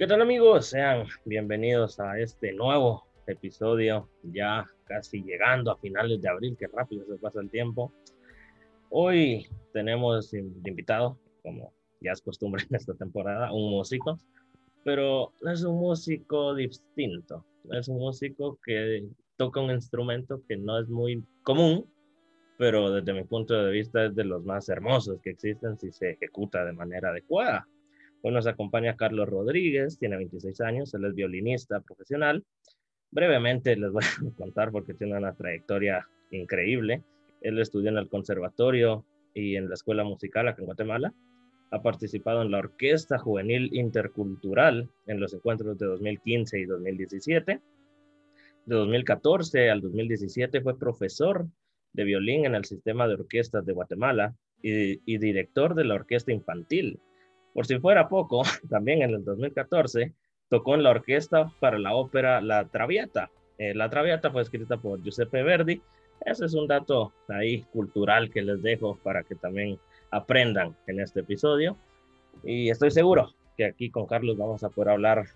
¿Qué tal amigos? Sean bienvenidos a este nuevo episodio, ya casi llegando a finales de abril, que rápido se pasa el tiempo. Hoy tenemos invitado, como ya es costumbre en esta temporada, un músico, pero es un músico distinto, es un músico que toca un instrumento que no es muy común, pero desde mi punto de vista es de los más hermosos que existen si se ejecuta de manera adecuada. Hoy nos acompaña Carlos Rodríguez, tiene 26 años, él es violinista profesional. Brevemente les voy a contar porque tiene una trayectoria increíble. Él estudió en el conservatorio y en la escuela musical aquí en Guatemala. Ha participado en la Orquesta Juvenil Intercultural en los encuentros de 2015 y 2017. De 2014 al 2017 fue profesor de violín en el sistema de orquestas de Guatemala y director de la Orquesta Infantil por si fuera poco, también en el 2014 tocó en la orquesta para la ópera La Traviata. Eh, la Traviata fue escrita por Giuseppe Verdi. Ese es un dato ahí cultural que les dejo para que también aprendan en este episodio. Y estoy seguro que aquí con Carlos vamos a poder hablar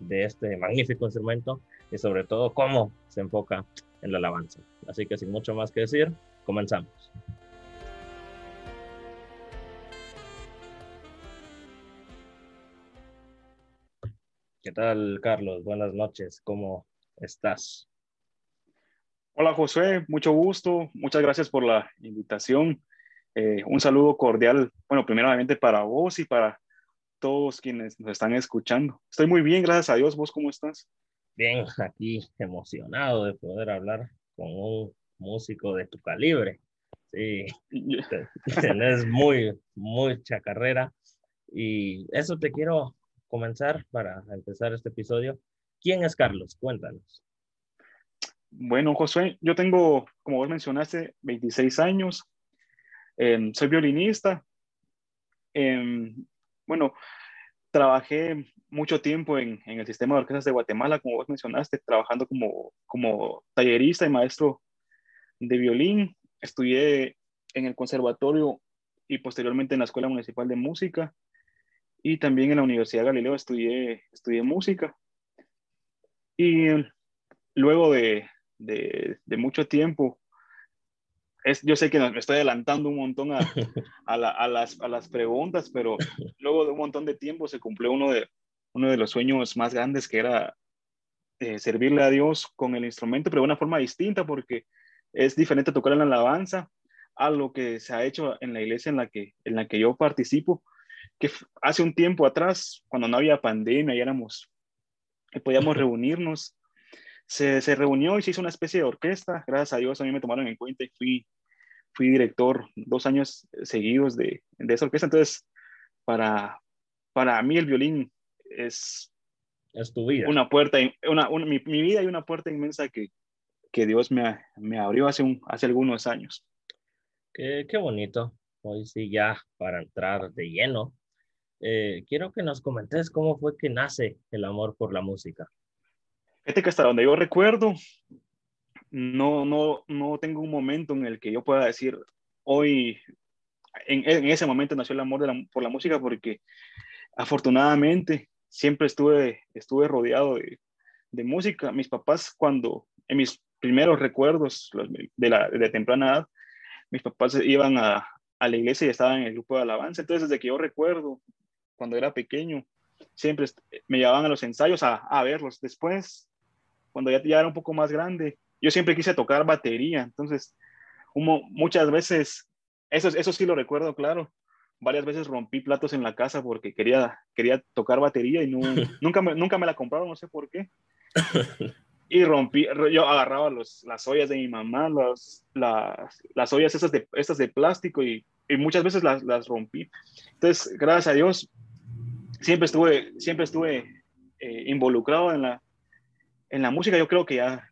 de este magnífico instrumento y sobre todo cómo se enfoca en la alabanza. Así que sin mucho más que decir, comenzamos. ¿Qué tal, Carlos? Buenas noches. ¿Cómo estás? Hola, José. Mucho gusto. Muchas gracias por la invitación. Eh, un saludo cordial, bueno, primeramente para vos y para todos quienes nos están escuchando. Estoy muy bien, gracias a Dios. ¿Vos cómo estás? Bien, aquí emocionado de poder hablar con un músico de tu calibre. Sí, tenés muy, mucha carrera y eso te quiero comenzar, para empezar este episodio, ¿quién es Carlos? Cuéntanos. Bueno, Josué, yo tengo, como vos mencionaste, 26 años. Em, soy violinista. Em, bueno, trabajé mucho tiempo en, en, el sistema de orquestas de Guatemala, como vos mencionaste, trabajando como, como tallerista y maestro de violín. Estudié en el conservatorio y posteriormente en la Escuela Municipal de Música y también en la Universidad Galileo estudié, estudié música. Y luego de, de, mucho tiempo, es, yo sé que me estoy adelantando un montón a, a, las, a, las, preguntas, pero luego de un montón de tiempo se cumplió uno de, uno de los sueños más grandes que era eh, servirle a Dios con el instrumento, pero de una forma distinta porque es diferente tocar en la alabanza a lo que se ha hecho en la iglesia en la que, en la que yo participo que hace un tiempo atrás, cuando no había pandemia y éramos, podíamos reunirnos, se, se, reunió y se hizo una especie de orquesta. Gracias a Dios a mí me tomaron en cuenta y fui, fui director dos años seguidos de, de esa orquesta. Entonces, para, para mí el violín es, es tu vida. Una puerta, una, una mi, mi, vida y una puerta inmensa que, que Dios me, me abrió hace, un, hace algunos años. Qué, qué bonito. Hoy sí, ya para entrar de lleno eh, quiero que nos comentes cómo fue que nace el amor por la música. Fíjate que hasta donde yo recuerdo, no, no, no tengo un momento en el que yo pueda decir, hoy, en, en ese momento nació el amor por la música, porque afortunadamente siempre estuve, estuve rodeado de, de, música. Mis papás, cuando, en mis primeros recuerdos de, la, de temprana edad, mis papás iban a, a la iglesia y estaban en el grupo de alabanza. Entonces, desde que yo recuerdo, cuando era pequeño. Siempre me llevaban a los ensayos a, a verlos. Después, cuando ya, ya, era un poco más grande, yo siempre quise tocar batería. Entonces, muchas veces, eso, eso sí lo recuerdo, claro. Varias veces rompí platos en la casa porque quería, quería tocar batería y no, nunca, me, nunca me la compraron, no sé por qué. y rompí, yo agarraba los, las ollas de mi mamá, las, las, las ollas esas de, estas de plástico y, y muchas veces las, las rompí. Entonces, gracias a Dios, siempre estuve, siempre estuve eh, involucrado en la, en la música. Yo creo que ya,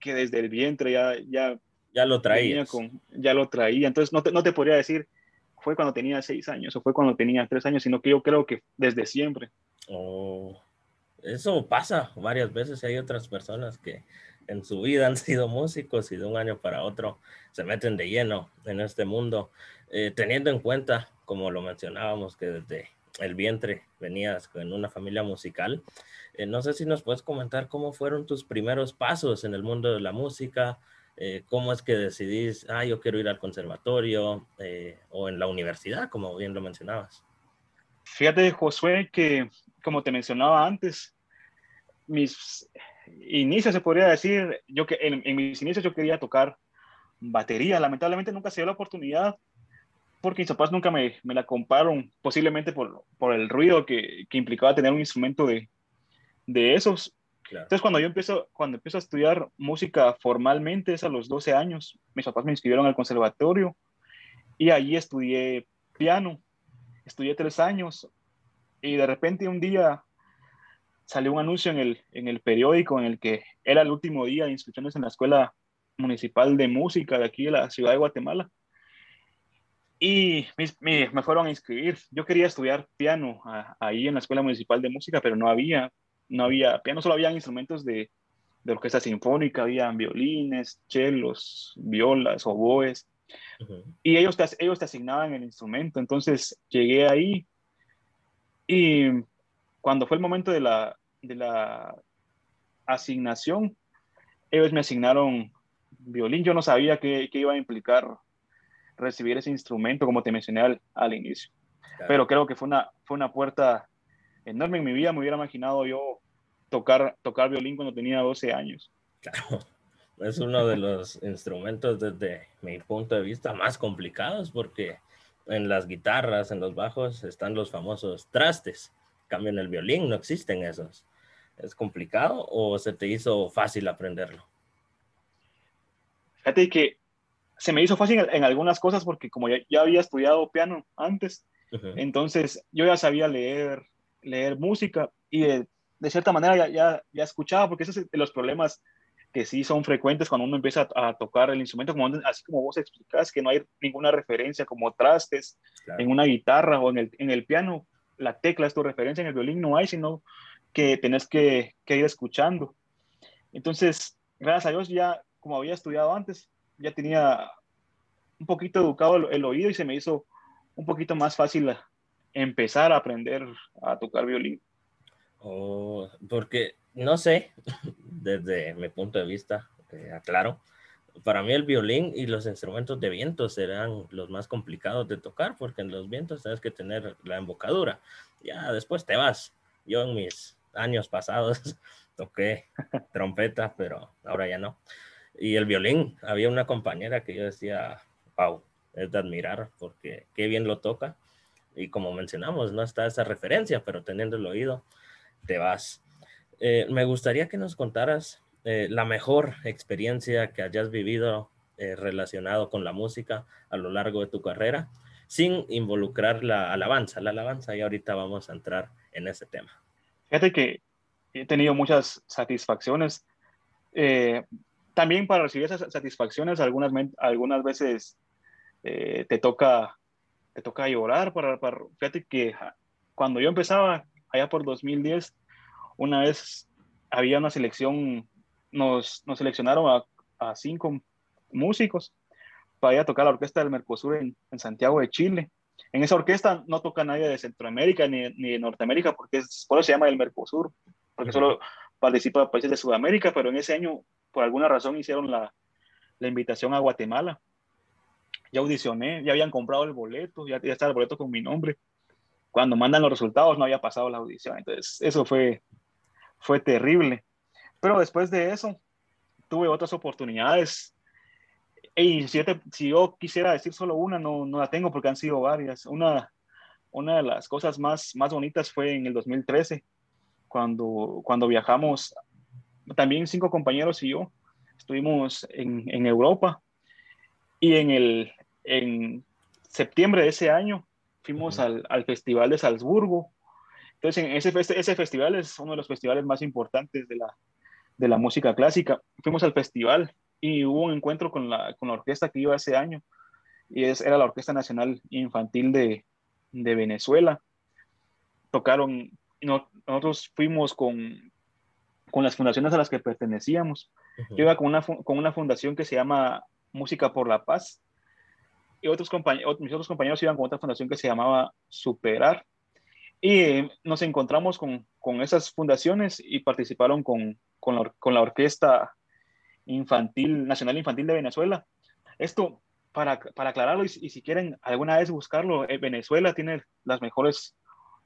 que desde el vientre ya, ya, ya lo traía. Ya lo traía. Entonces no te, no te podría decir, fue cuando tenía seis años o fue cuando tenía tres años, sino que yo creo que desde siempre. Oh, eso pasa varias veces. Hay otras personas que en su vida han sido músicos y de un año para otro se meten de lleno en este mundo, eh, teniendo en cuenta, como lo mencionábamos, que desde el vientre venías en una familia musical. Eh, no sé si nos puedes comentar cómo fueron tus primeros pasos en el mundo de la música, eh, cómo es que decidís, ah, yo quiero ir al conservatorio eh, o en la universidad, como bien lo mencionabas. Fíjate, Josué, que como te mencionaba antes, mis inicios, se podría decir, yo que en, mis inicios yo quería tocar batería, lamentablemente nunca se dio la oportunidad porque mis papás nunca me, me la compraron, posiblemente por, por el ruido que, que, implicaba tener un instrumento de, de esos. Entonces, cuando yo empiezo, cuando empiezo a estudiar música formalmente, es a los 12 años, mis papás me inscribieron al conservatorio y ahí estudié piano. Estudié tres años y de repente un día salió un anuncio en el, en el periódico en el que era el último día de inscripciones en la Escuela Municipal de Música de aquí de la ciudad de Guatemala. Y me, me fueron a inscribir. Yo quería estudiar piano ahí en la Escuela Municipal de Música, pero no había no había piano, solo había instrumentos de, de orquesta sinfónica, había violines, chelos, violas, oboes, y ellos te, ellos te asignaban el instrumento. Entonces llegué ahí y cuando fue el momento de la, de la asignación, ellos me asignaron violín. Yo no sabía qué, qué iba a implicar recibir ese instrumento, como te mencioné al, al inicio. Pero creo que fue una, fue una puerta enorme en mi vida. Me hubiera imaginado yo tocar, tocar violín cuando tenía 12 años. Claro, es uno de los instrumentos desde mi punto de vista más complicados porque en las guitarras, en los bajos están los famosos trastes. Cambio en el violín, no existen esos. ¿Es complicado o se te hizo fácil aprenderlo? Fíjate que se me hizo fácil en, algunas cosas porque como ya, había estudiado piano antes, entonces yo ya sabía leer, leer música y de, cierta manera ya, ya, ya, escuchaba, porque esos son los problemas que sí son frecuentes cuando uno empieza a, tocar el instrumento, como, así como vos explicás, que no hay ninguna referencia como trastes en una guitarra o en el, en el piano, la tecla es tu referencia, en el violín no hay, sino que tenés que, que ir escuchando. Entonces, gracias a Dios ya, como había estudiado antes, ya tenía un poquito educado el, oído y se me hizo un poquito más fácil empezar a aprender a tocar violín. Oh, porque no sé, desde mi punto de vista, eh, aclaro, para mí el violín y los instrumentos de viento serán los más complicados de tocar, porque en los vientos tienes que tener la embocadura. Ya después te vas. Yo en mis años pasados toqué trompeta, pero ahora ya no. Y el violín, había una compañera que yo decía, wow, es de admirar, porque qué bien lo toca y como mencionamos, no está esa referencia, pero teniendo el oído, te vas. Eh, me gustaría que nos contaras eh, la mejor experiencia que hayas vivido eh, relacionado con la música a lo largo de tu carrera, sin involucrar la alabanza. La alabanza, y ahorita vamos a entrar en ese tema. Fíjate que he tenido muchas satisfacciones. También para recibir esas satisfacciones, algunas, algunas veces te toca te toca llorar para, para, fíjate que cuando yo empezaba allá por 2010, una vez había una selección, nos, nos seleccionaron a, a, cinco músicos para ir a tocar la orquesta del Mercosur en, en, Santiago de Chile. En esa orquesta no toca nadie de Centroamérica ni, ni de Norteamérica, porque es, por eso se llama el Mercosur, porque solo participa países de Sudamérica, pero en ese año, por alguna razón, hicieron la, la invitación a Guatemala ya audicioné, ya habían comprado el boleto, ya, ya estaba el boleto con mi nombre. Cuando mandan los resultados no había pasado la audición, entonces eso fue, fue terrible. Pero después de eso, tuve otras oportunidades. Y si, si yo quisiera decir solo una, no, no la tengo porque han sido varias. Una, una de las cosas más, más bonitas fue en el 2013, cuando, cuando viajamos, también cinco compañeros y yo, estuvimos en, en Europa y en, el, en septiembre de ese año fuimos al, al, Festival de Salzburgo. Entonces, en ese, ese festival es uno de los festivales más importantes de la, de la música clásica. Fuimos al festival y hubo un encuentro con la, con la orquesta que iba ese año. Y es, era la Orquesta Nacional Infantil de, de Venezuela. Tocaron, nosotros fuimos con, con las fundaciones a las que pertenecíamos. Yo iba con una, con una fundación que se llama Música por la Paz. Y otros compañeros, mis otros compañeros iban con otra fundación que se llamaba Superar. Y nos encontramos con, con esas fundaciones y participaron con, con, la, con la Orquesta Infantil, Nacional Infantil de Venezuela. Esto, para, para aclararlo, y, si quieren alguna vez buscarlo, eh, Venezuela tiene las mejores,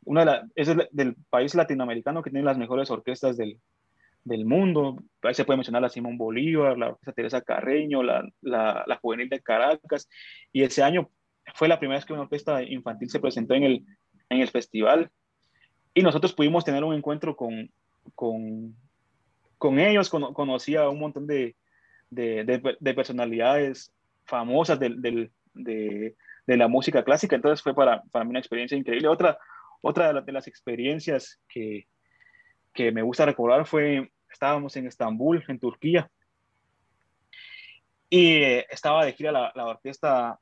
una de la, es del país latinoamericano que tiene las mejores orquestas del, del mundo. Ahí se puede mencionar la Simón Bolívar, la Teresa Carreño, la, la, la, Juvenil de Caracas. Y ese año fue la primera vez que una orquesta infantil se presentó en el, en el festival. Y nosotros pudimos tener un encuentro con, con, con ellos, conocí a un montón de, de, de, personalidades famosas del, de, de, la música clásica, entonces fue para, para mí una experiencia increíble. Otra, otra de, las experiencias que, que me gusta recordar fue, estábamos en Estambul, en Turquía, y estaba de gira la, la orquesta,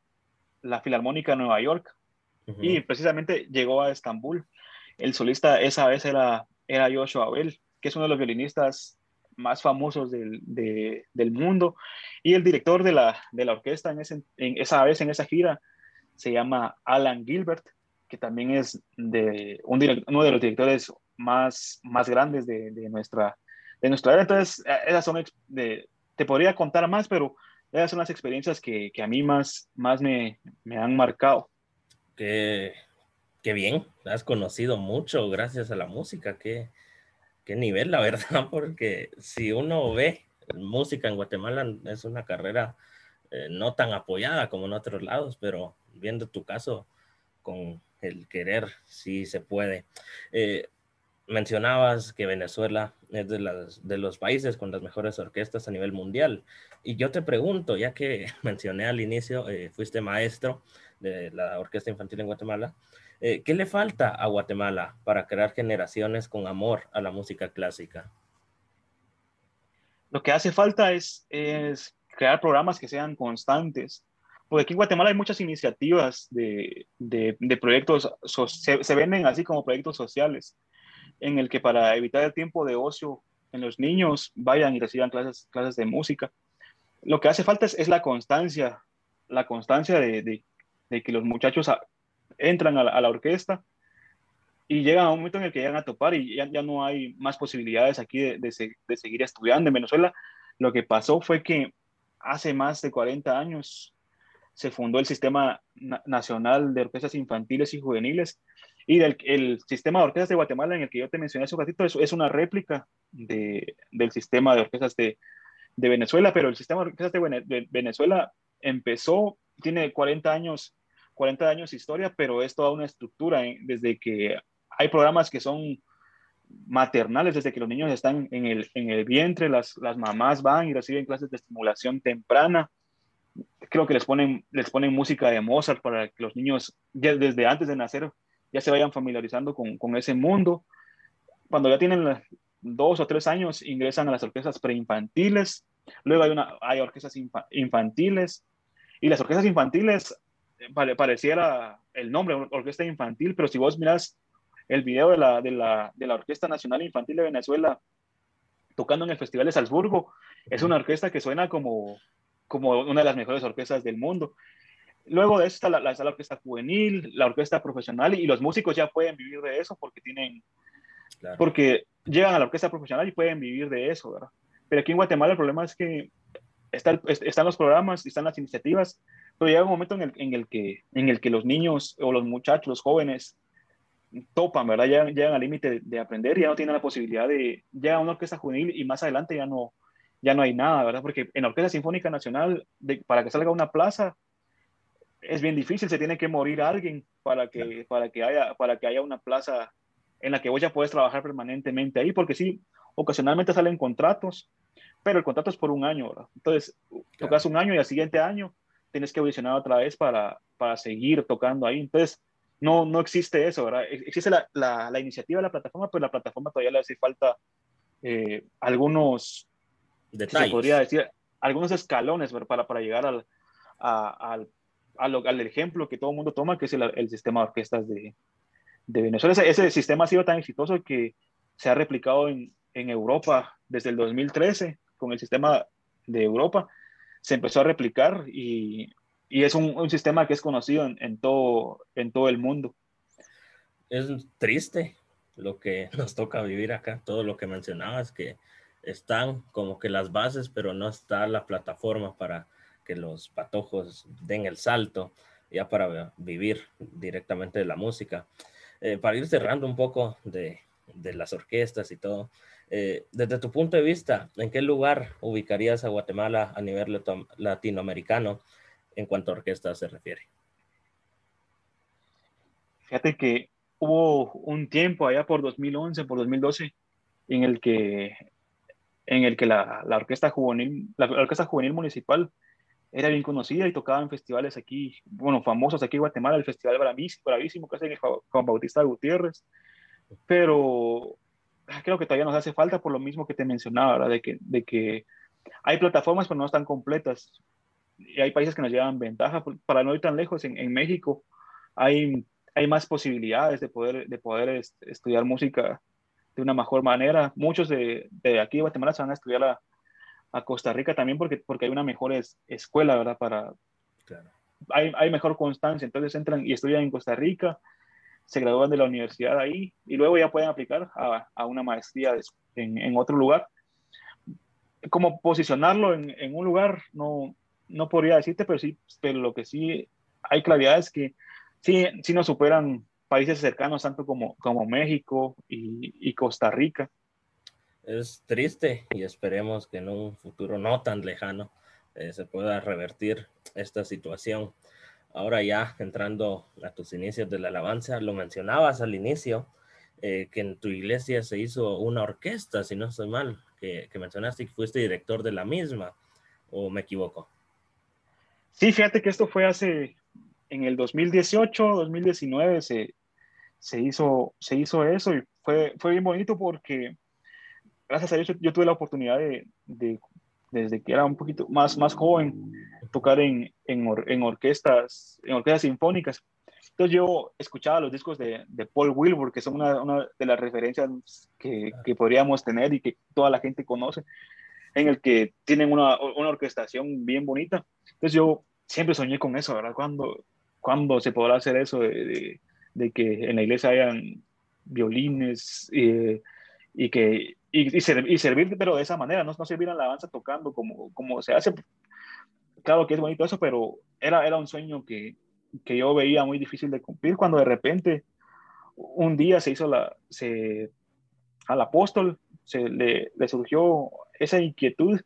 la Filarmónica de Nueva York, y precisamente llegó a Estambul el solista esa vez era, era Joshua Abel, que es uno de los violinistas más famosos del, del mundo. Y el director de la, de la orquesta en, ese, en, esa vez, en esa gira, se llama Alan Gilbert, que también es de, un uno de los directores más, más grandes de, de, nuestra, de nuestra era. Entonces, eh, esas son, de, te podría contar más, pero esas son las experiencias que, que a mí más, más me, me han marcado. Que qué bien, has conocido mucho gracias a la música, qué, qué nivel, la verdad, porque si uno ve música en Guatemala es una carrera eh, no tan apoyada como en otros lados, pero viendo tu caso con el querer, sí se puede. Eh, mencionabas que Venezuela es de, las, de los países con las mejores orquestas a nivel mundial. Y yo te pregunto, ya que mencioné al inicio, eh, fuiste maestro de la Orquesta Infantil en Guatemala, eh, ¿Qué le falta a Guatemala para crear generaciones con amor a la música clásica? Lo que hace falta es, es crear programas que sean constantes. Porque aquí en Guatemala hay muchas iniciativas de, de, de proyectos, se, se, venden así como proyectos sociales, en el que para evitar el tiempo de ocio en los niños vayan y reciban clases, clases de música. Lo que hace falta es, la constancia, la constancia de, de, de que los muchachos entran a la, orquesta y llegan a un momento en el que llegan a topar y ya, ya no hay más posibilidades aquí de, de, seguir estudiando en Venezuela. Lo que pasó fue que hace más de 40 años se fundó el Sistema Nacional de Orquestas Infantiles y Juveniles y del, el sistema de orquestas de Guatemala en el que yo te mencioné hace un ratito es, es una réplica de, del sistema de orquestas de, de, Venezuela, pero el sistema de orquestas de, Venezuela empezó, tiene 40 años 40 años de historia, pero es toda una estructura, ¿eh? desde que hay programas que son maternales, desde que los niños están en el, en el vientre, las, las mamás van y reciben clases de estimulación temprana. Creo que les ponen, les ponen música de Mozart para que los niños, desde antes de nacer, ya se vayan familiarizando con, con ese mundo. Cuando ya tienen dos o tres años, ingresan a las orquestas preinfantiles. Luego hay, una, hay orquestas infantiles. Y las orquestas infantiles pareciera el nombre, orquesta infantil, pero si vos miras el video de la, de la, de la Orquesta Nacional Infantil de Venezuela tocando en el Festival de Salzburgo, es una orquesta que suena como, como una de las mejores orquestas del mundo. Luego de eso está la, la, la, orquesta juvenil, la orquesta profesional y los músicos ya pueden vivir de eso porque tienen, claro. porque llegan a la orquesta profesional y pueden vivir de eso, ¿verdad? Pero aquí en Guatemala el problema es que está, están los programas, están las iniciativas, pero llega un momento en el, en el, que, en el que los niños o los muchachos, los jóvenes, topan, ¿verdad? Llegan, llegan al límite de, aprender y ya no tienen la posibilidad de, llega a una orquesta juvenil y más adelante ya no, ya no hay nada, ¿verdad? Porque en la Orquesta Sinfónica Nacional, de, para que salga una plaza, es bien difícil, se tiene que morir alguien para que, para que, haya, para que haya una plaza en la que vos ya puedes trabajar permanentemente ahí, porque sí, ocasionalmente salen contratos, pero el contrato es por un año, ¿verdad? Entonces, claro. tocas un año y al siguiente año tienes que audicionar otra vez para, para seguir tocando ahí. Entonces, no, no existe eso, ¿verdad? Existe la, la, la iniciativa de la plataforma, pero la plataforma todavía le hace falta eh, algunos, Detalles. se podría decir, algunos escalones ¿verdad? para, para llegar al, a, al, a lo, al ejemplo que todo el mundo toma, que es el, el sistema de orquestas de, de Venezuela. Ese, ese, sistema ha sido tan exitoso que se ha replicado en, en Europa desde el 2013 con el sistema de Europa se empezó a replicar y, y es un, un, sistema que es conocido en, en, todo, en todo el mundo. es triste lo que nos toca vivir acá, todo lo que mencionabas, que están como que las bases, pero no está la plataforma para que los patojos den el salto ya para vivir directamente de la música. Eh, para ir cerrando un poco de, de las orquestas y todo, eh, desde tu punto de vista, ¿en qué lugar ubicarías a Guatemala a nivel latinoamericano en cuanto a orquestas se refiere? Fíjate que hubo un tiempo allá por 2011, por 2012, en el que, en el que la, la orquesta juvenil, la, orquesta juvenil municipal era bien conocida y tocaba en festivales aquí, bueno, famosos aquí en Guatemala, el Festival Bravísimo, bravísimo que hace Juan Bautista Gutiérrez, pero creo que todavía nos hace falta por lo mismo que te mencionaba. De que, de que hay plataformas pero no están completas y hay países que nos llevan ventaja, para no ir tan lejos, en, México hay hay más posibilidades de poder, de poder estudiar música de una mejor manera. Muchos de, de aquí de Guatemala se van a estudiar a, a, Costa Rica también porque, porque hay una mejor escuela, ¿verdad? Para, hay, hay, mejor constancia, entonces entran y estudian en Costa Rica, se gradúan de la universidad ahí y luego ya pueden aplicar a, a una maestría en, en, otro lugar. Como posicionarlo en, en, un lugar, no, no podría decirte, pero sí, pero lo que sí hay claridad es que sí, sí nos superan países cercanos, tanto como, como México y, Costa Rica. Es triste y esperemos que en un futuro no tan lejano eh, se pueda revertir esta situación. Ahora ya entrando a tus inicios de la alabanza, lo mencionabas al inicio, eh, que en tu iglesia se hizo una orquesta, si no estoy mal, que, que mencionaste que fuiste director de la misma, o me equivoco. Sí, fíjate que esto fue hace en el 2018, 2019 se, se, hizo, se hizo eso y fue, fue bien bonito porque gracias a Dios yo, tuve la oportunidad de, de, desde que era un poquito más, más joven, tocar en, en, en, orquestas, en orquestas sinfónicas. Entonces yo escuchaba los discos de, de Paul Wilbur, que son una, una de las referencias que, que, podríamos tener y que toda la gente conoce, en el que tienen una, una orquestación bien bonita. Entonces yo siempre soñé con eso, ¿verdad? Cuando, ¿Cuándo se podrá hacer eso de, de, que en la iglesia hayan violines eh, y que y, y, servir, pero de esa manera, no, no servir alabanza tocando como, como se hace. Claro que es bonito eso, pero era, era un sueño que, que yo veía muy difícil de cumplir cuando de repente un día se hizo la, se, al apóstol se le, le surgió esa inquietud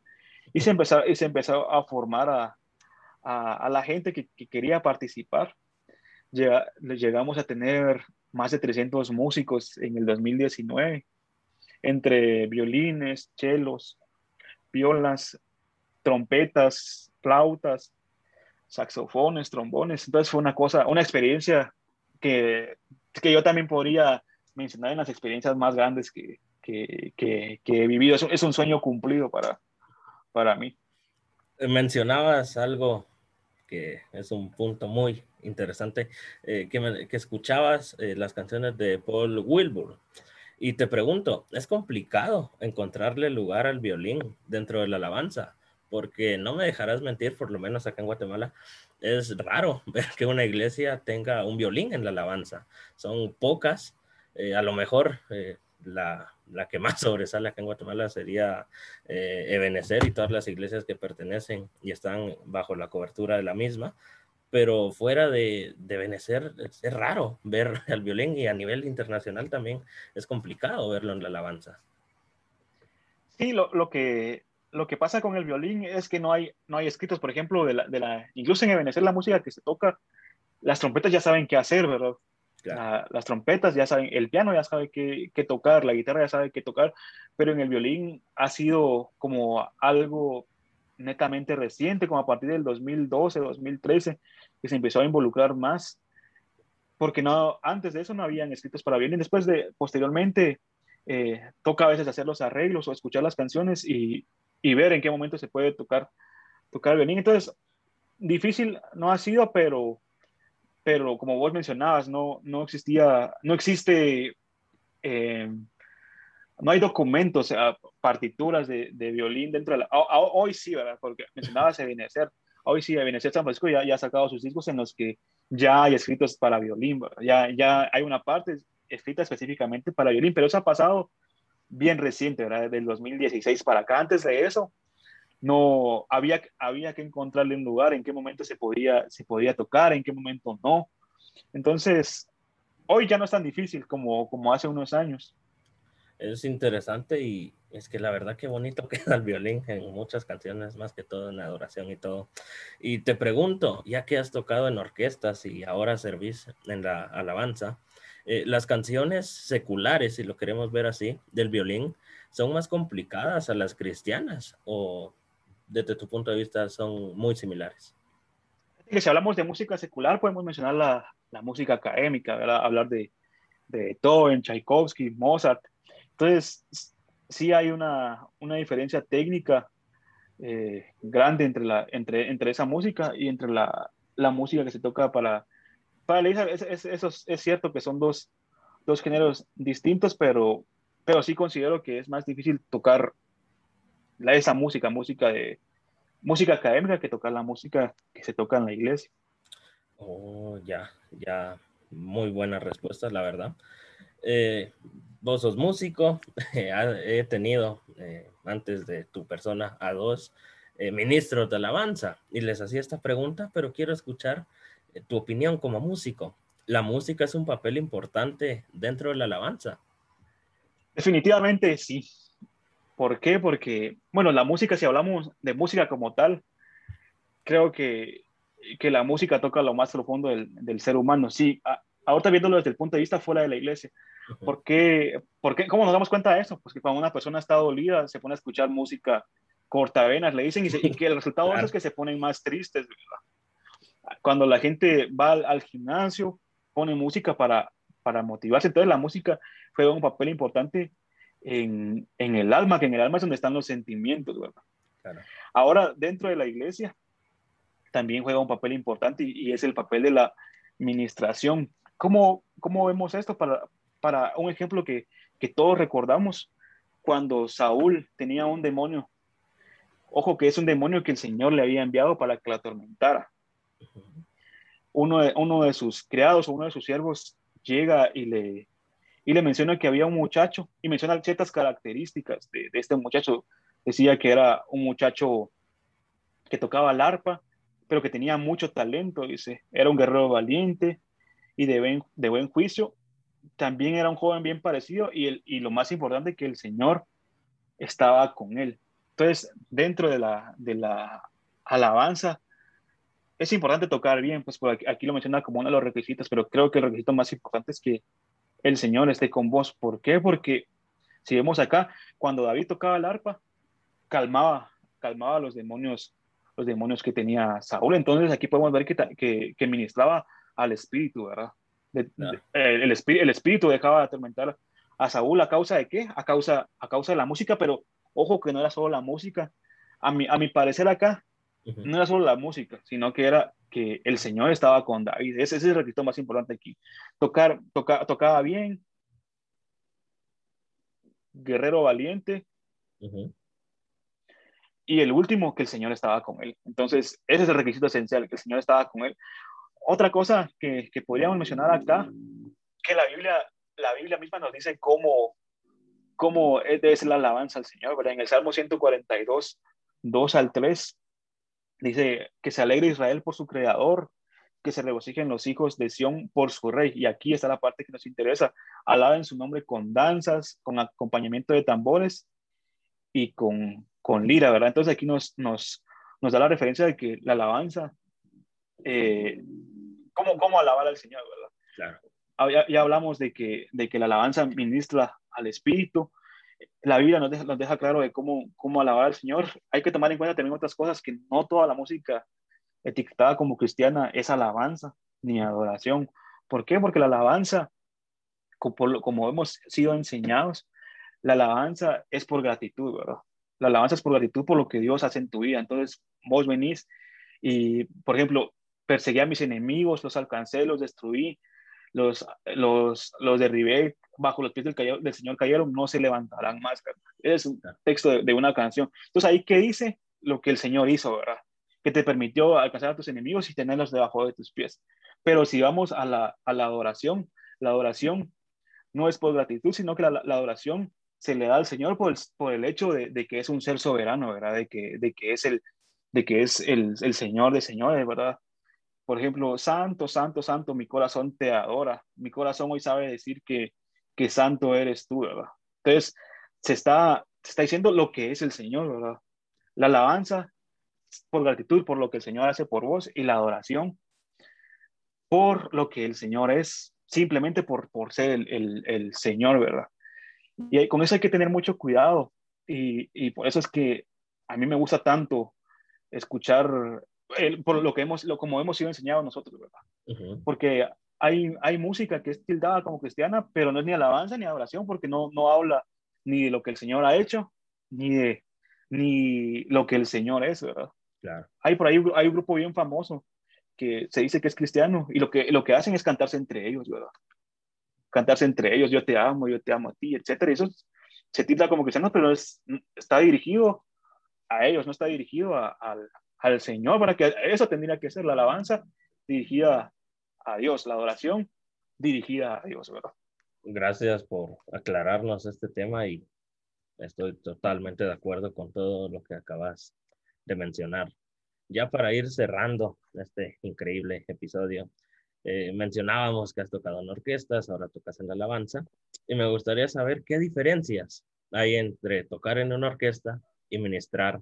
y se empezó, y se empezó a formar a, a, la gente que, quería participar. llegamos a tener más de 300 músicos en el 2019, entre violines, chelos, violas, trompetas, flautas, saxofones, trombones. Entonces fue una cosa, una experiencia que, que yo también podría mencionar en las experiencias más grandes que, que, que, he vivido. Es, un sueño cumplido para, para mí. Mencionabas algo que es un punto muy interesante, eh, que, que, escuchabas eh, las canciones de Paul Wilbur. Y te pregunto, ¿es complicado encontrarle lugar al violín dentro de la alabanza? Porque no me dejarás mentir, por lo menos acá en Guatemala, es raro ver que una iglesia tenga un violín en la alabanza. Son pocas, eh, a lo mejor la, la, que más sobresale acá en Guatemala sería eh, Ebenecer y todas las iglesias que pertenecen y están bajo la cobertura de la misma. Pero fuera de, de es, raro ver al violín y a nivel internacional también es complicado verlo en la alabanza. Sí, lo, lo que, lo que pasa con el violín es que no hay, no hay escritos, por ejemplo, de la, de la, incluso en Ebenecer la música que se toca, las trompetas ya saben qué hacer, ¿verdad? las trompetas ya saben, el piano ya sabe qué, qué, tocar, la guitarra ya sabe qué tocar, pero en el violín ha sido como algo netamente reciente, como a partir del 2012, 2013, que se empezó a involucrar más, porque no, antes de eso no habían escritos para violín, después de, posteriormente, eh, toca a veces hacer los arreglos o escuchar las canciones y, y ver en qué momento se puede tocar, tocar. Entonces, difícil no ha sido, pero pero como vos mencionabas, no, no existía, no existe, eh, no hay documentos, partituras de, de, violín dentro de la... hoy sí, ¿verdad? Porque mencionabas Ebenezer, hoy sí, Ebenezer San Francisco ya, ya ha sacado sus discos en los que ya hay escritos para violín, Ya, ya hay una parte escrita específicamente para violín, pero eso ha pasado bien reciente, ¿verdad? Del 2016 para acá. Antes de eso, no había, había que encontrarle un lugar, en qué momento se podía, se podía tocar, en qué momento no. Entonces, hoy ya no es tan difícil como, como hace unos años. Es interesante y es que la verdad que bonito queda el violín en muchas canciones, más que todo en adoración y todo. Y te pregunto, ya que has tocado en orquestas y ahora servís en la alabanza, eh, las canciones seculares, si lo queremos ver así, del violín, ¿son más complicadas a las cristianas o desde tu punto de vista son muy similares? si hablamos de música secular, podemos mencionar la, la música académica, hablar de, de Beethoven, Tchaikovsky, Mozart. Entonces, sí hay una, una diferencia técnica eh, grande entre, la, entre, entre esa música y entre la, la música que se toca para, para la es, es, eso es, cierto que son dos, dos géneros distintos, pero, pero sí considero que es más difícil tocar la, esa música, música de música académica que tocar la música que se toca en la iglesia. Oh, ya, ya, muy buenas respuestas, la verdad. Eh, vos sos músico, he tenido eh, antes de tu persona a dos eh, ministros de alabanza y les hacía esta pregunta, pero quiero escuchar tu opinión como músico. ¿La música es un papel importante dentro de la alabanza? Definitivamente sí. ¿Por qué? Porque, bueno, la música, si hablamos de música como tal, creo que, que la música toca lo más profundo del, del ser humano. Sí, ahorita viéndolo desde el punto de vista fuera de la iglesia, ¿Por qué, ¿Cómo nos damos cuenta de eso? Pues que cuando una persona está dolida, se pone a escuchar música cortavenas, le dicen, y, que el resultado es que se ponen más tristes. Cuando la gente va al, gimnasio, pone música para, para motivarse. Entonces la música juega un papel importante en, en, el alma, que en el alma es donde están los sentimientos. ¿verdad? Ahora, dentro de la iglesia, también juega un papel importante y, y es el papel de la administración. ¿Cómo, ¿Cómo vemos esto para, para un ejemplo que, que todos recordamos, cuando Saúl tenía un demonio, ojo que es un demonio que el Señor le había enviado para que la atormentara. Uno de, uno de sus criados o uno de sus siervos llega y le, y le menciona que había un muchacho y menciona ciertas características de, de, este muchacho. Decía que era un muchacho que tocaba el arpa, pero que tenía mucho talento, dice. Era un guerrero valiente y de de buen juicio también era un joven bien parecido y, el, y lo más importante que el Señor estaba con él. Entonces, dentro de la, de la alabanza, es importante tocar bien, pues por aquí, lo menciona como uno de los requisitos, pero creo que el requisito más importante es que el Señor esté con vos. ¿Por qué? Porque si vemos acá, cuando David tocaba el arpa, calmaba, calmaba los demonios, los demonios que tenía Saúl. Entonces aquí podemos ver que, que, que ministraba al espíritu, ¿verdad? el, espíritu, el, espíritu dejaba de atormentar a Saúl a causa de qué? A causa, a causa de la música, pero ojo que no era solo la música. A mi, a mi parecer acá, no era solo la música, sino que era que el Señor estaba con David. Ese, es el requisito más importante aquí. Tocar, toca, tocaba bien, guerrero valiente. Y el último, que el Señor estaba con él. Entonces, ese es el requisito esencial, que el Señor estaba con él. Otra cosa que, que, podríamos mencionar acá, que la Biblia, la Biblia misma nos dice cómo, cómo es la alabanza al Señor, ¿verdad? En el Salmo 142, 2 al 3, dice que se alegre Israel por su creador, que se regocijen los hijos de Sión por su rey. Y aquí está la parte que nos interesa. Alaben su nombre con danzas, con acompañamiento de tambores y con, con lira, ¿verdad? Entonces aquí nos, nos, nos da la referencia de que la alabanza eh, cómo, cómo alabar al Señor, ¿verdad? Claro. Ah, ya, ya, hablamos de que, de que la alabanza ministra al Espíritu. La Biblia nos deja, nos deja claro de cómo, cómo alabar al Señor. Hay que tomar en cuenta también otras cosas, que no toda la música etiquetada como cristiana es alabanza ni adoración. ¿Por qué? Porque la alabanza, como, como hemos sido enseñados, la alabanza es por gratitud, ¿verdad? La alabanza es por gratitud por lo que Dios hace en tu vida. Entonces, vos venís y, por ejemplo, perseguí a mis enemigos, los alcancé, los destruí, los, los, los derribé, bajo los pies del, del Señor cayeron, no se levantarán más. Es un texto de, una canción. Entonces ahí qué dice lo que el Señor hizo, ¿verdad? Que te permitió alcanzar a tus enemigos y tenerlos debajo de tus pies. Pero si vamos a la, a la adoración, la adoración no es por gratitud, sino que la, adoración se le da al Señor por el, por el hecho de, de, que es un ser soberano, ¿verdad? De que, de que es, el, de que es el, el Señor de señores, ¿verdad? Por ejemplo, santo, santo, santo, mi corazón te adora. Mi corazón hoy sabe decir que, que santo eres tú, ¿verdad? Entonces, se está, está diciendo lo que es el Señor, ¿verdad? La alabanza por gratitud, por lo que el Señor hace por vos y la adoración por lo que el Señor es, simplemente por, por ser el, el, el Señor, ¿verdad? Y con eso hay que tener mucho cuidado y, y, por eso es que a mí me gusta tanto escuchar el, por lo que hemos, lo, como hemos sido enseñados nosotros, ¿verdad? Porque hay, hay música que es tildada como cristiana, pero no es ni alabanza ni adoración porque no, no habla ni de lo que el Señor ha hecho, ni de ni lo que el Señor es, ¿verdad? Claro. Hay por ahí hay un grupo bien famoso que se dice que es cristiano y lo que, lo que hacen es cantarse entre ellos, ¿verdad? Cantarse entre ellos, yo te amo, yo te amo a ti, etcétera. eso se tilda como cristiano, pero es, está dirigido a ellos, no está dirigido al, al Señor, para que eso tendría que ser la alabanza dirigida a Dios, la adoración dirigida a Dios, ¿verdad? Gracias por aclararnos este tema y estoy totalmente de acuerdo con todo lo que acabas de mencionar. Ya para ir cerrando este increíble episodio, eh, mencionábamos que has tocado en orquestas, ahora tocas en la alabanza, y me gustaría saber qué diferencias hay entre tocar en una orquesta y ministrar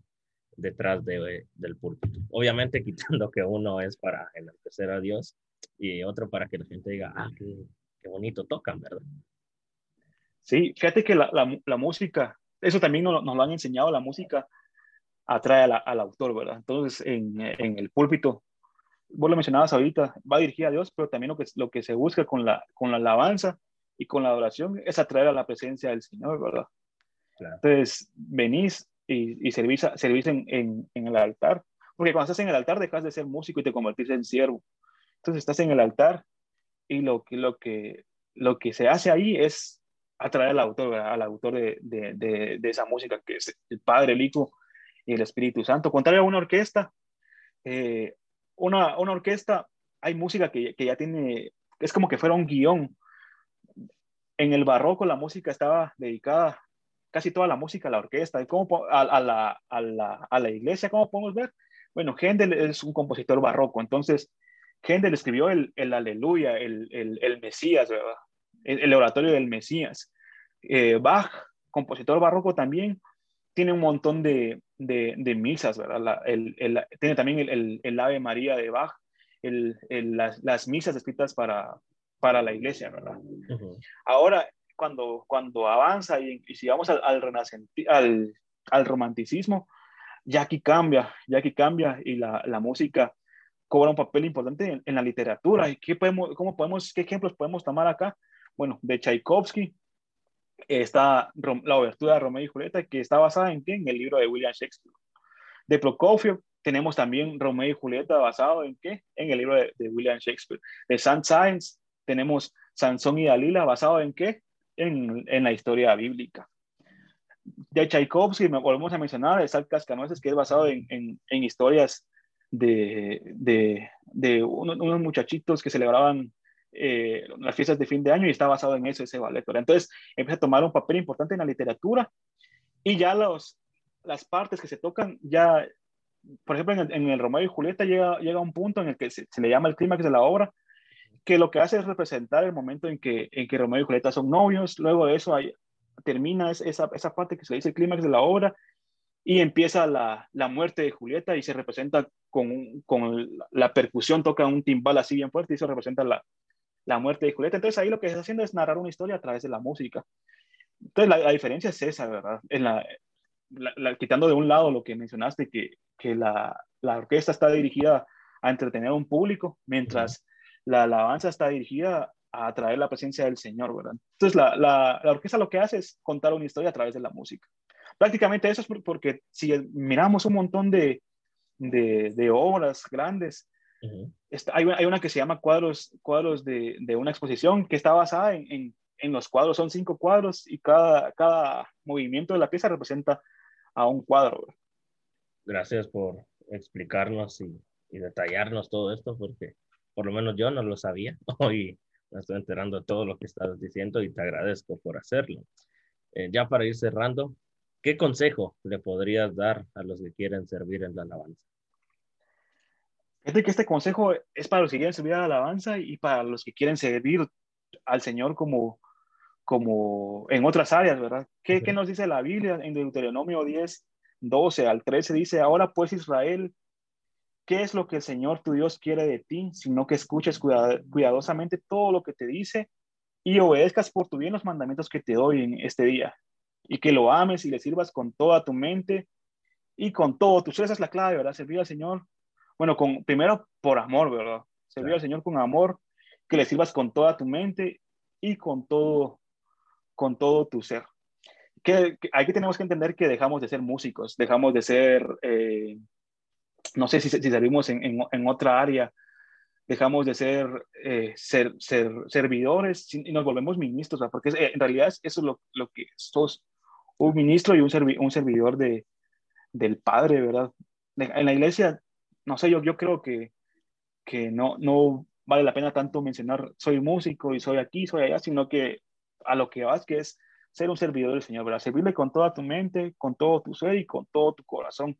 detrás de, del púlpito. Obviamente quitando que uno es para enaltecer a Dios y otro para que la gente diga, ah, qué, qué bonito tocan, ¿verdad? Sí, fíjate que la, la, la música, eso también nos, nos, lo han enseñado, la música atrae la, al autor, ¿verdad? Entonces, en, en, el púlpito, vos lo mencionabas ahorita, va dirigida a Dios, pero también lo que, lo que se busca con la, con la alabanza y con la adoración es atraer a la presencia del Señor, ¿verdad? Claro. Entonces, venís y, y servís, servís en, en, el altar. Porque cuando estás en el altar dejas de ser músico y te convertís en siervo. Entonces estás en el altar y lo que, lo que, lo que se hace ahí es atraer al autor, al autor de, de, de, de, esa música, que es el Padre, el Hijo y el Espíritu Santo. Contrario a una orquesta, eh, una, una, orquesta, hay música que, que ya tiene, es como que fuera un guion. En el barroco la música estaba dedicada casi toda la música a la orquesta, y cómo, a, a, la, a, la, a la iglesia, ¿cómo podemos ver? Bueno, Händel es un compositor barroco, entonces Händel escribió el, el Aleluya, el, el, el, Mesías, ¿verdad? El, oratorio del Mesías. Eh, Bach, compositor barroco también, tiene un montón de, de, de misas, ¿verdad? La, el, el, tiene también el, el, Ave María de Bach, el, el, las, las misas escritas para, para la iglesia, ¿verdad? Uh -huh. Ahora, cuando, cuando avanza y, y si vamos al, al, al, al, romanticismo, ya aquí cambia, ya aquí cambia y la, la música cobra un papel importante en, en, la literatura. ¿Y qué podemos, cómo podemos, qué ejemplos podemos tomar acá? Bueno, de Tchaikovsky está la obertura de Romeo y Julieta, que está basada en qué? En el libro de William Shakespeare. De Prokofiev tenemos también Romeo y Julieta basado en qué? En el libro de, de William Shakespeare. De Saint-Saëns tenemos Sansón y Dalila basado en qué? En, en, la historia bíblica. De Tchaikovsky, volvemos a mencionar, es Al Cascanueces, que es basado en, en, en historias de, de, de unos, unos, muchachitos que celebraban eh, las fiestas de fin de año y está basado en eso, ese ballet. Entonces empieza a tomar un papel importante en la literatura y ya los, las partes que se tocan, ya, por ejemplo, en el, en el Romeo y Julieta llega, llega un punto en el que se, se le llama el clímax de la obra, que lo que hace es representar el momento en que, en que Romeo y Julieta son novios, luego de eso hay, termina esa, esa parte que se le dice el clímax de la obra y empieza la, la, muerte de Julieta y se representa con, con, la percusión, toca un timbal así bien fuerte y eso representa la, la muerte de Julieta. Entonces ahí lo que está haciendo es narrar una historia a través de la música. Entonces la, la diferencia es esa, ¿verdad? En la, la, quitando de un lado lo que mencionaste, que, que la, orquesta está dirigida a entretener a un público, mientras... La alabanza está dirigida a atraer la presencia del Señor, ¿verdad? Entonces, la, la, la, orquesta lo que hace es contar una historia a través de la música. Prácticamente eso es porque si miramos un montón de, de, de obras grandes, uh -huh. está, hay, hay, una que se llama cuadros, cuadros de, de una exposición que está basada en, en, en, los cuadros, son cinco cuadros y cada, cada movimiento de la pieza representa a un cuadro. ¿verdad? Gracias por explicarnos y, y detallarnos todo esto, porque por lo menos yo no lo sabía. Hoy, me estoy enterando de todo lo que estás diciendo y te agradezco por hacerlo. Eh, ya para ir cerrando, ¿qué consejo le podrías dar a los que quieren servir en la alabanza? Fíjate que este consejo es para los que quieren servir a la alabanza y para los que quieren servir al Señor como, como en otras áreas, ¿verdad? ¿Qué, ¿Qué, nos dice la Biblia en Deuteronomio 10, 12 al 13? Dice, ahora pues Israel, ¿qué es lo que el Señor tu Dios quiere de ti? Sino que escuches cuidadosamente todo lo que te dice y obedezcas por tu bien los mandamientos que te doy en este día. Y que lo ames y le sirvas con toda tu mente y con todo. Tu esa es la clave, ¿verdad? Servir al Señor. Bueno, con, primero por amor, ¿verdad? Servir al Señor con amor, que le sirvas con toda tu mente y con todo, con todo tu ser. Que, que aquí tenemos que entender que dejamos de ser músicos, dejamos de ser, eh, no sé si, si servimos en, en, en otra área, dejamos de ser, eh, ser, ser, servidores y nos volvemos ministros, porque eh, en realidad eso es lo, lo, que sos, un ministro y un, un servidor de, del Padre, ¿verdad? En la iglesia, no sé, yo, yo creo que, que no, no vale la pena tanto mencionar soy músico y soy aquí, soy allá, sino que a lo que vas, que es ser un servidor del Señor, ¿verdad? Servirle con toda tu mente, con todo tu ser y con todo tu corazón.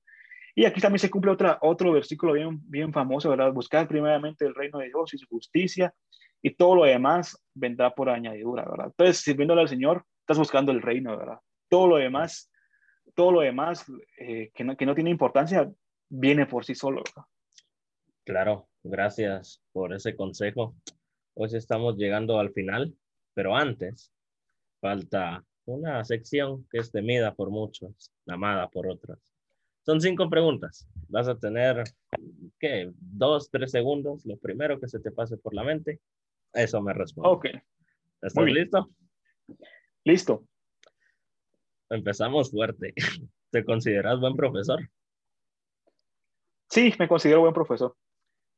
Y aquí también se cumple otra, otro versículo bien, bien famoso, ¿verdad? Buscar primeramente el reino de Dios y su justicia y todo lo demás vendrá por añadidura, ¿verdad? Entonces, sirviéndole al Señor, estás buscando el reino, ¿verdad? Todo lo demás, todo lo demás eh, que, no, que no tiene importancia, viene por sí solo. Claro, gracias por ese consejo. Hoy estamos llegando al final, pero antes falta una sección que es temida por muchos, amada por otros. Son cinco preguntas. Vas a tener, ¿qué? Dos, tres segundos. Lo primero que se te pase por la mente, eso me responde. Ok. ¿Estás listo? Listo. Empezamos fuerte. ¿Te consideras buen profesor? Sí, me considero buen profesor.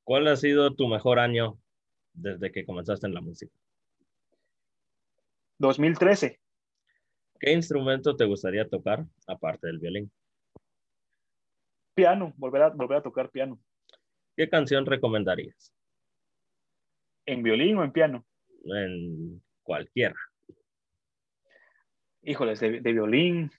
¿Cuál ha sido tu mejor año desde que comenzaste en la música? 2013. ¿Qué instrumento te gustaría tocar aparte del violín? Piano, volver a, volver a tocar piano. ¿Qué canción recomendarías? ¿En violín o en piano? En cualquiera. Híjoles, de, de violín.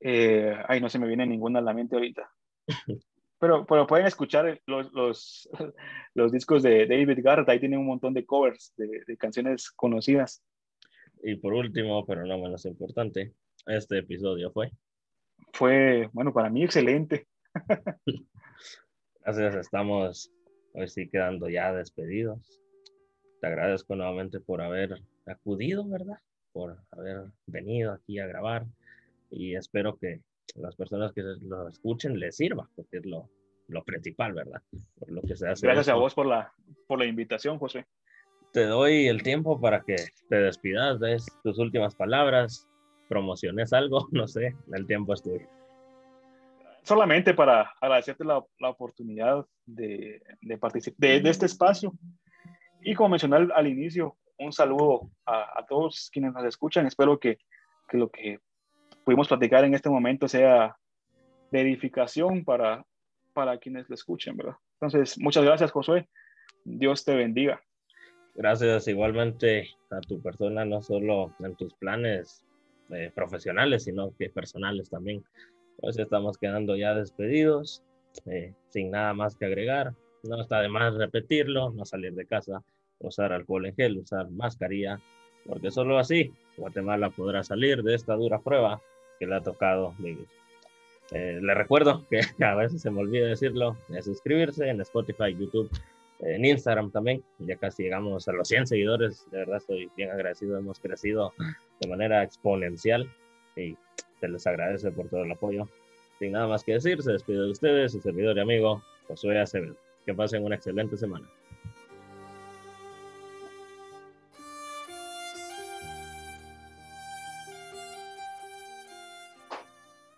Eh, ay, no se me viene ninguna a la mente ahorita. Pero, pero pueden escuchar los, los, los, discos de David Garrett, ahí tienen un montón de covers de, de canciones conocidas. Y por último, pero no menos importante, este episodio fue. Fue, bueno, para mí excelente. Gracias, estamos hoy sí quedando ya despedidos. Te agradezco nuevamente por haber acudido, ¿verdad? Por haber venido aquí a grabar y espero que las personas que lo escuchen les sirva, porque es lo, lo principal, ¿verdad? Por lo que se hace. Gracias a vos por la, por la invitación, José. Te doy el tiempo para que te despidas, de tus últimas palabras, promociones algo, no sé, el tiempo es tuyo solamente para agradecerte la, la oportunidad de, de participar de, de, este espacio. Y como mencioné al, al inicio, un saludo a, a, todos quienes nos escuchan. Espero que, que, lo que pudimos platicar en este momento sea de edificación para, para quienes lo escuchen, ¿verdad? Entonces, muchas gracias, Josué. Dios te bendiga. Gracias igualmente a tu persona, no solo en tus planes eh, profesionales, sino que personales también. Pues estamos quedando ya despedidos, eh, sin nada más que agregar. No está de más repetirlo, no salir de casa, usar alcohol en gel, usar mascarilla, porque solo así Guatemala podrá salir de esta dura prueba que le ha tocado vivir. Eh, le recuerdo que a veces se me olvida decirlo, es suscribirse en Spotify, YouTube, en Instagram también. Ya casi llegamos a los 100 seguidores. De verdad estoy bien agradecido. Hemos crecido de manera exponencial y les agradece por todo el apoyo. Sin nada más que decir, se despide de ustedes, su servidor y amigo Josué Acevedo. Que pasen una excelente semana.